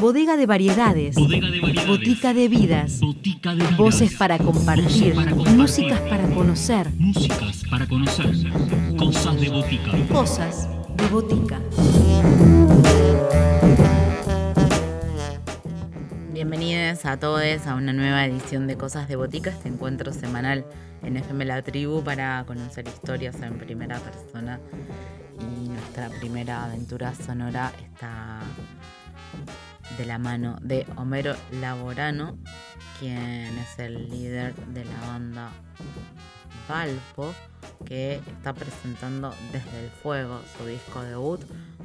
Bodega de variedades. Bodega de variedades. Botica de vidas. Botica de vidas. Voces para compartir. Voces para compartir. Músicas para conocer. Músicas para conocer. Cosas de botica. Cosas de botica. Bienvenidos a todos a una nueva edición de Cosas de Botica, este encuentro semanal en FM La Tribu para conocer historias en primera persona. Y nuestra primera aventura sonora está de la mano de Homero Laborano, quien es el líder de la banda Valpo, que está presentando Desde el Fuego, su disco debut,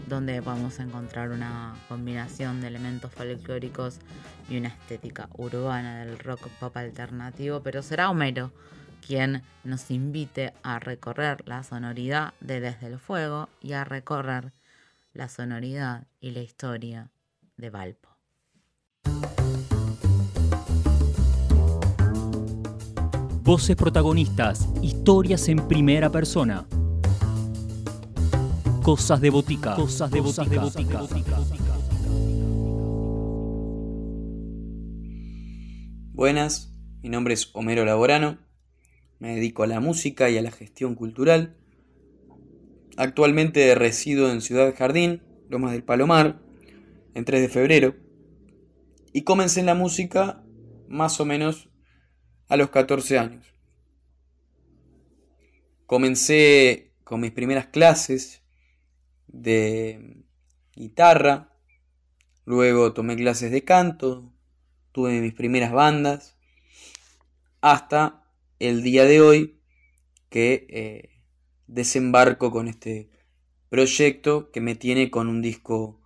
donde vamos a encontrar una combinación de elementos folclóricos y una estética urbana del rock pop alternativo, pero será Homero quien nos invite a recorrer la sonoridad de Desde el Fuego y a recorrer la sonoridad y la historia de Valpo. Voces protagonistas. Historias en primera persona. Cosas de botica. Cosas de botica. Buenas, mi nombre es Homero Laborano, me dedico a la música y a la gestión cultural. Actualmente resido en Ciudad Jardín, Lomas del Palomar, en 3 de febrero, y comencé en la música más o menos a los 14 años. Comencé con mis primeras clases de guitarra, luego tomé clases de canto, tuve mis primeras bandas, hasta el día de hoy que eh, desembarco con este proyecto que me tiene con un disco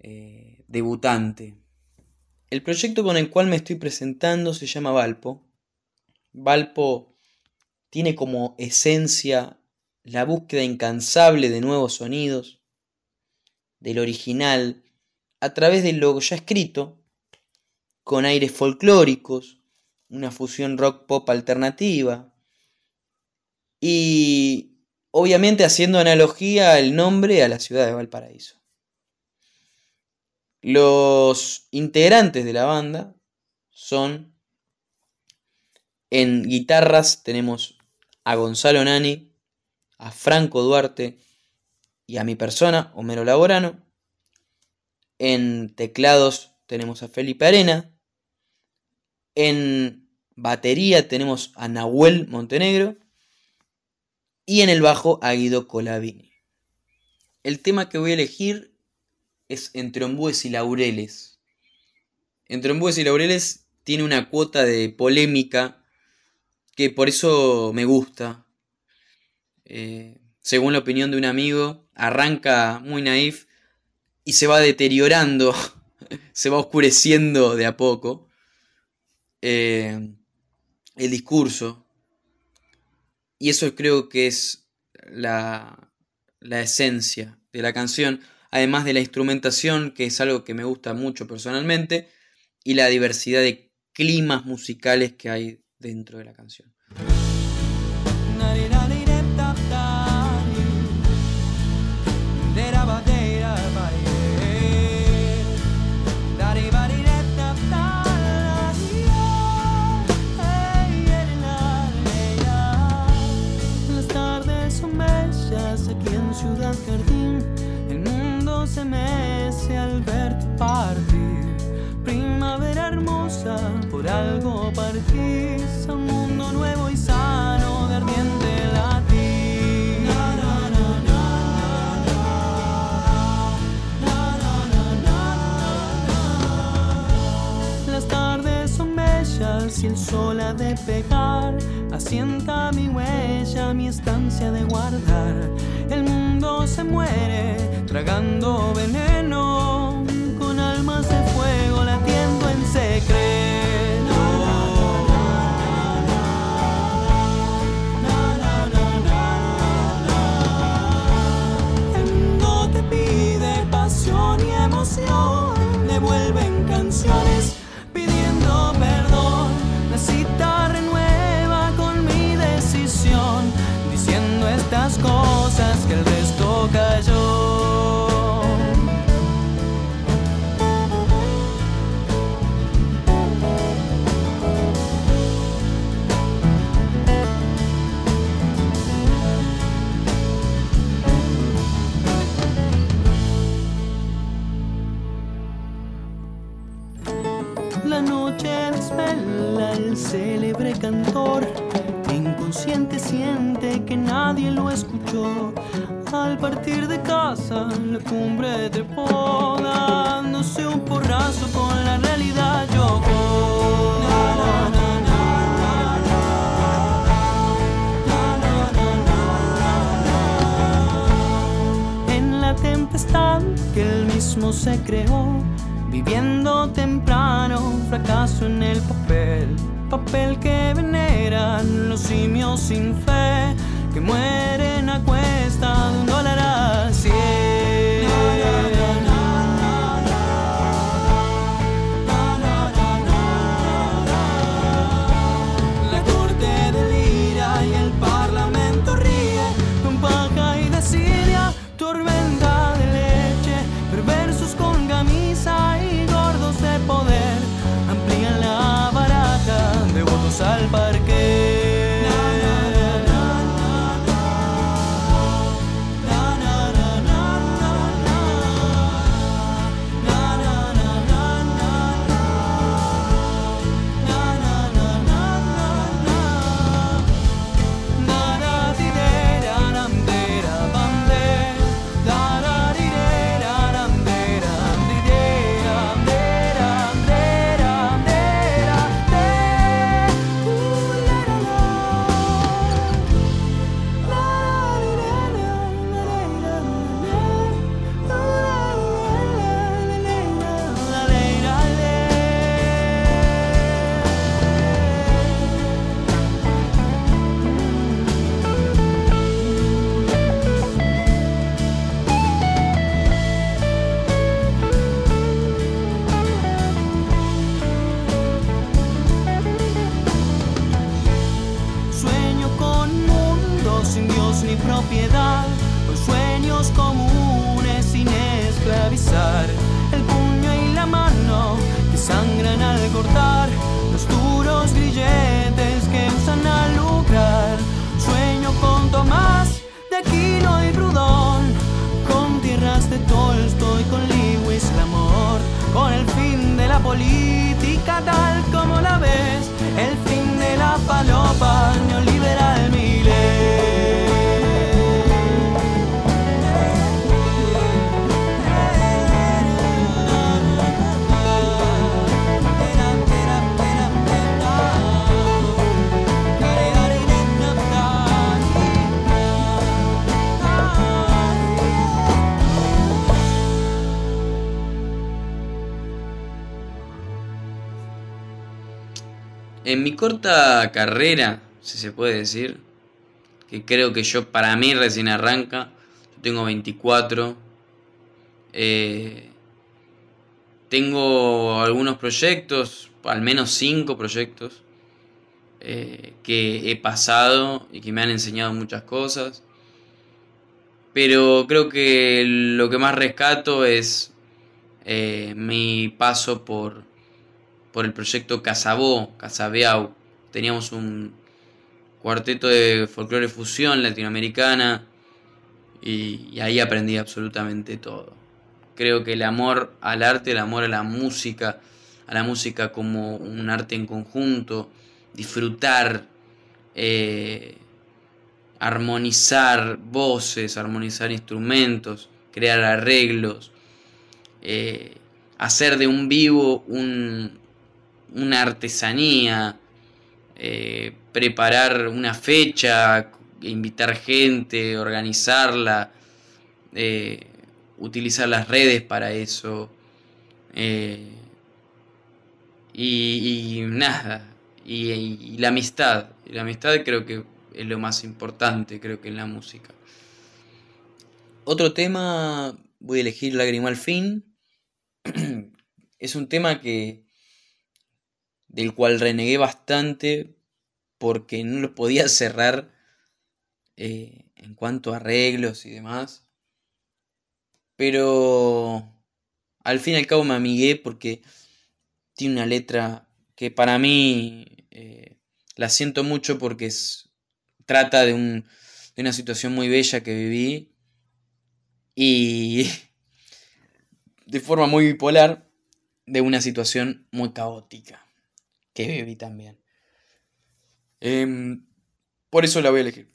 eh, debutante. El proyecto con el cual me estoy presentando se llama Valpo. Valpo tiene como esencia la búsqueda incansable de nuevos sonidos, del original, a través de lo ya escrito, con aires folclóricos, una fusión rock pop alternativa, y obviamente haciendo analogía el nombre a la ciudad de Valparaíso. Los integrantes de la banda son en guitarras tenemos a Gonzalo Nani, a Franco Duarte y a mi persona, Homero Laborano. En teclados tenemos a Felipe Arena. En batería tenemos a Nahuel Montenegro. Y en el bajo a Guido Colavini. El tema que voy a elegir es Entre Ombúes y Laureles. Entre Ombúes y Laureles tiene una cuota de polémica que por eso me gusta. Eh, según la opinión de un amigo, arranca muy naif y se va deteriorando, se va oscureciendo de a poco eh, el discurso. Y eso creo que es la, la esencia de la canción, además de la instrumentación, que es algo que me gusta mucho personalmente, y la diversidad de climas musicales que hay dentro de la canción. partís a un mundo nuevo y sano de ardiente latín. Las tardes son bellas y el sol ha de pegar. Asienta mi huella, mi estancia de guardar. El mundo se muere tragando veneno corazón. Política tal En mi corta carrera, si se puede decir, que creo que yo para mí recién arranca, yo tengo 24, eh, tengo algunos proyectos, al menos 5 proyectos, eh, que he pasado y que me han enseñado muchas cosas, pero creo que lo que más rescato es eh, mi paso por por el proyecto Casabó, Casabeau. Teníamos un cuarteto de folclore fusión latinoamericana y, ahí aprendí absolutamente todo. Creo que el amor al arte, el amor a la música, a la música como un arte en conjunto, disfrutar, eh, armonizar voces, armonizar instrumentos, crear arreglos, eh, hacer de un vivo un, una artesanía, eh, preparar una fecha, invitar gente, organizarla, eh, utilizar las redes para eso. Eh, y, nada, y, y, la amistad. La amistad creo que es lo más importante, creo que en la música. Otro tema, voy a elegir Lágrima al fin. es un tema que del cual renegué bastante porque no lo podía cerrar eh, en cuanto a arreglos y demás. Pero al fin y al cabo me amigué porque tiene una letra que para mí eh, la siento mucho porque es, trata de, un, de una situación muy bella que viví y de forma muy bipolar de una situación muy caótica que viví también. Em, por eso la voy a elegir.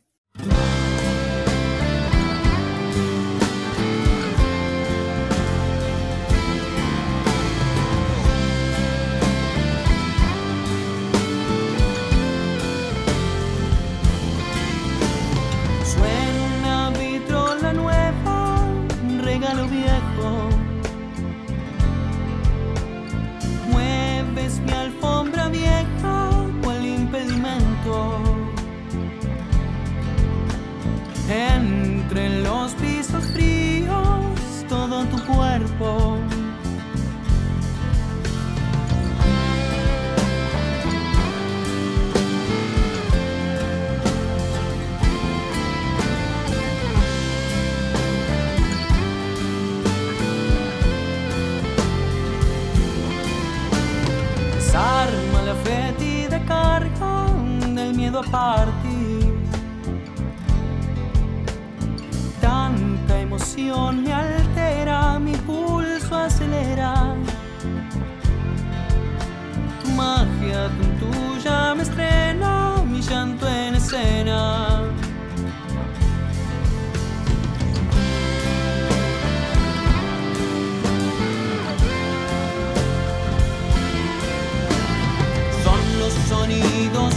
Sonidos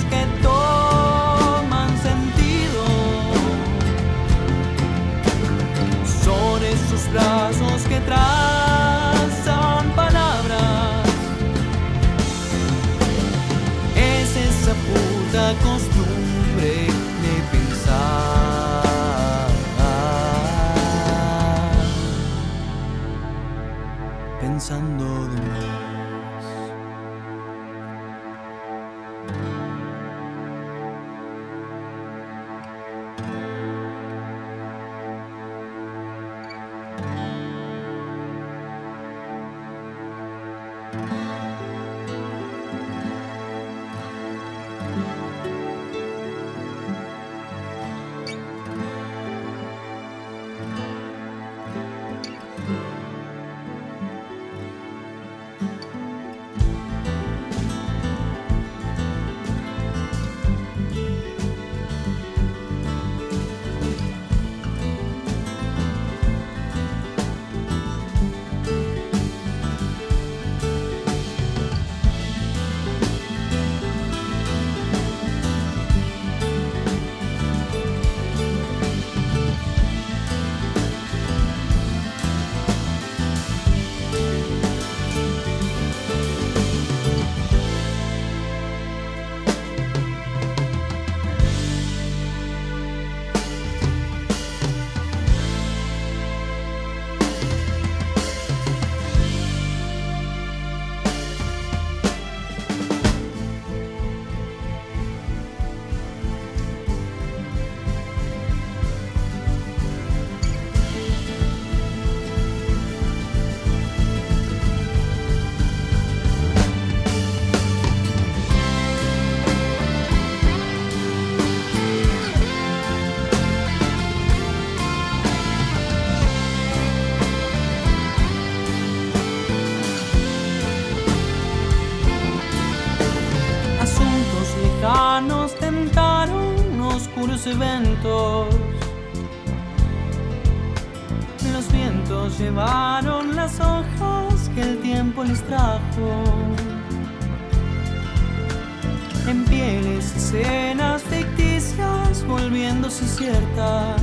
Los vientos llevaron las hojas que el tiempo les trajo. En pieles escenas ficticias volviéndose ciertas.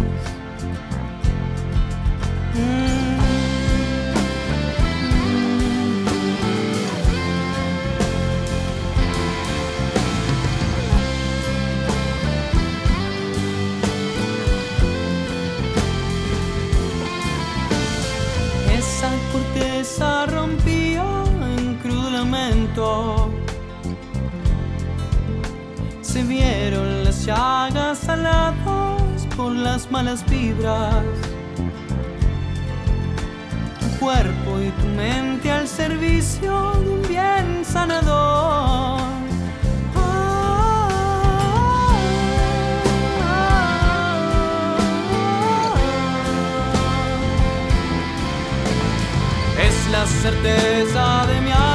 Llagas aladas por las malas vibras. Tu cuerpo y tu mente al servicio de un bien sanador. Es la certeza de mi alma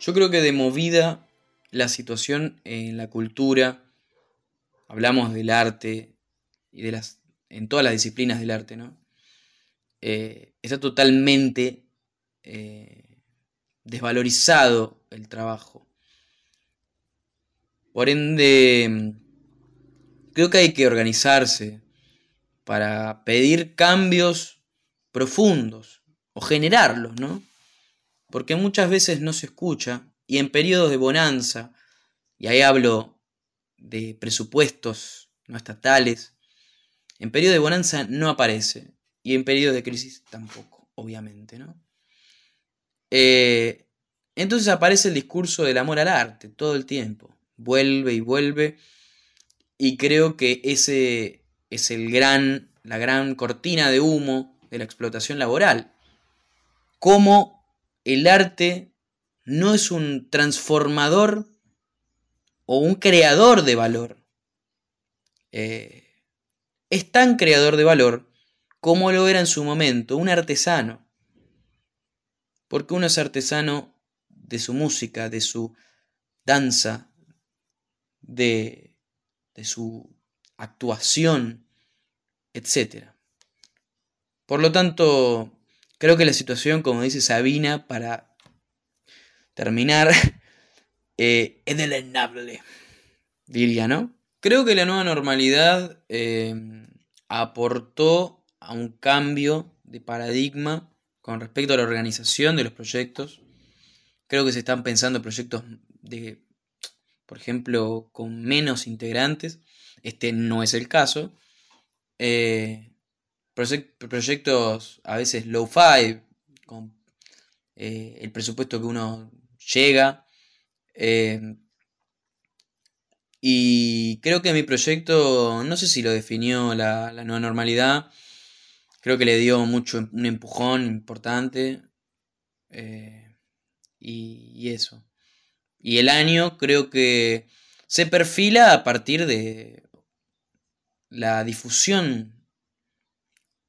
Yo creo que de movida la situación en la cultura, hablamos del arte y de las. en todas las disciplinas del arte, ¿no? Eh, está totalmente eh, desvalorizado el trabajo. Por ende, creo que hay que organizarse para pedir cambios profundos o generarlos, ¿no? Porque muchas veces no se escucha y en periodos de bonanza, y ahí hablo de presupuestos no estatales, en periodos de bonanza no aparece y en periodos de crisis tampoco, obviamente, ¿no? Eh, entonces aparece el discurso del amor al arte todo el tiempo, vuelve y vuelve, y creo que ese es el gran, la gran cortina de humo de la explotación laboral. Cómo el arte no es un transformador o un creador de valor. Eh, es tan creador de valor como lo era en su momento un artesano. Porque uno es artesano de su música, de su danza, de, de su actuación, etc. Por lo tanto, creo que la situación, como dice Sabina, para terminar, eh, es deleznable, diría, ¿no? Creo que la nueva normalidad eh, aportó a un cambio de paradigma con respecto a la organización de los proyectos. Creo que se están pensando proyectos de, por ejemplo, con menos integrantes. Este no es el caso. Eh, proyectos a veces low-fi, con eh, el presupuesto que uno llega. eh, y creo que mi proyecto, no sé si lo definió la, la nueva normalidad, creo que le dio mucho em- un empujón importante. eh, y eso. Y el año creo que se perfila a partir de la difusión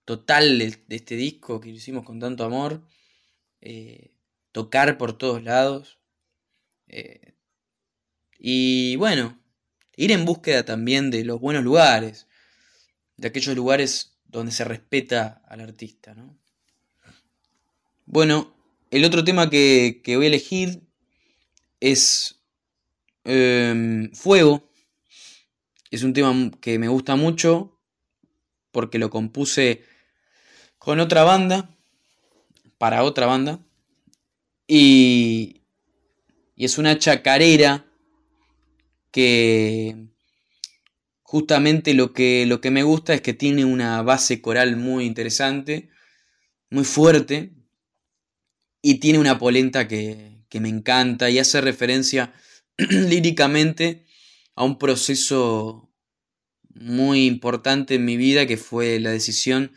total de, este disco que hicimos con tanto amor. eh, tocar por todos lados. eh, y bueno, ir en búsqueda también de los buenos lugares, de aquellos lugares donde se respeta al artista, ¿no? Bueno, el otro tema que, que voy a elegir es em, Fuego. Es un tema que me gusta mucho porque lo compuse con otra banda, para otra banda, y, y es una chacarera que justamente lo que, lo que me gusta es que tiene una base coral muy interesante, muy fuerte, y tiene una polenta que, que me encanta y hace referencia líricamente a un proceso muy importante en mi vida que fue la decisión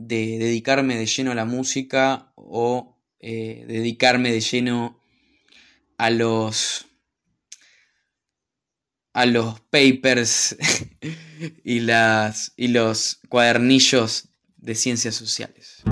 de dedicarme de lleno a la música o eh, dedicarme de lleno a los a los papers y las y los cuadernillos de ciencias sociales.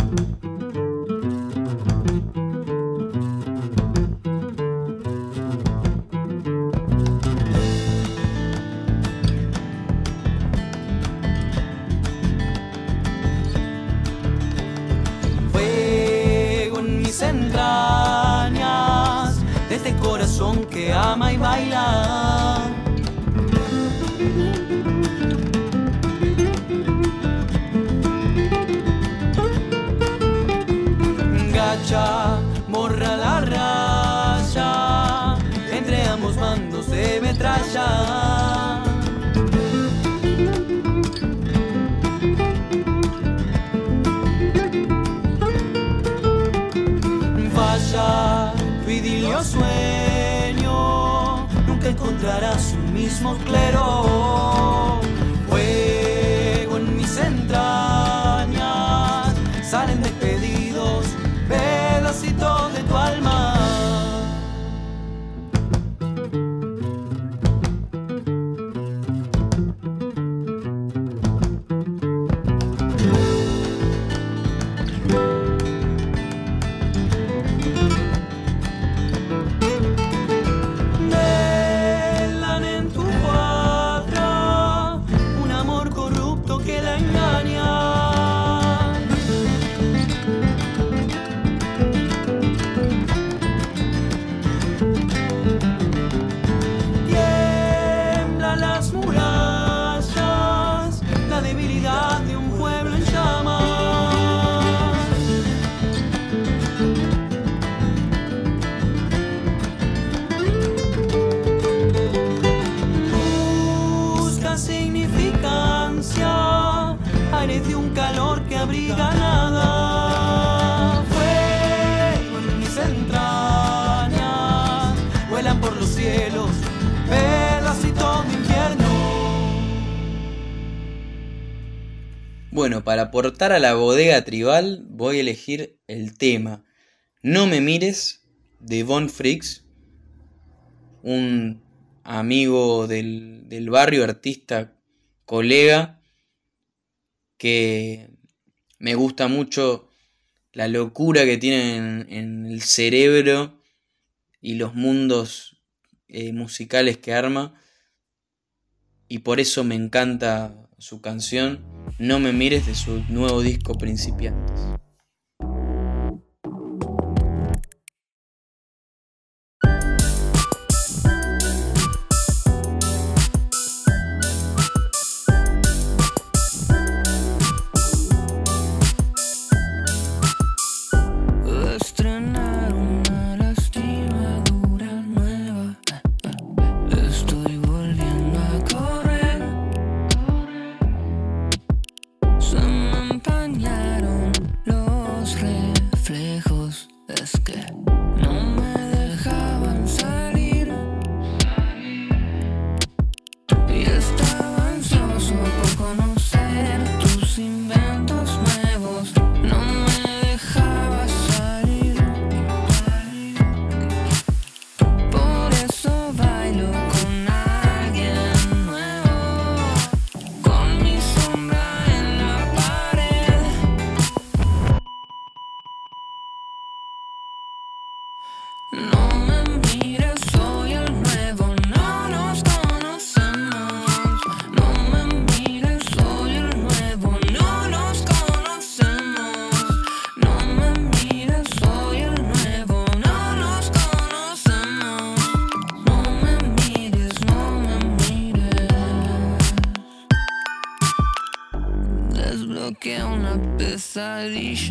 자. Bueno, para aportar a la bodega tribal voy a elegir el tema No me mires de Von Fricks, un amigo del, del barrio, artista, colega, que me gusta mucho la locura que tiene en, el cerebro y los mundos eh, musicales que arma. Y por eso me encanta su canción No me mires de su nuevo disco Principiantes. salíš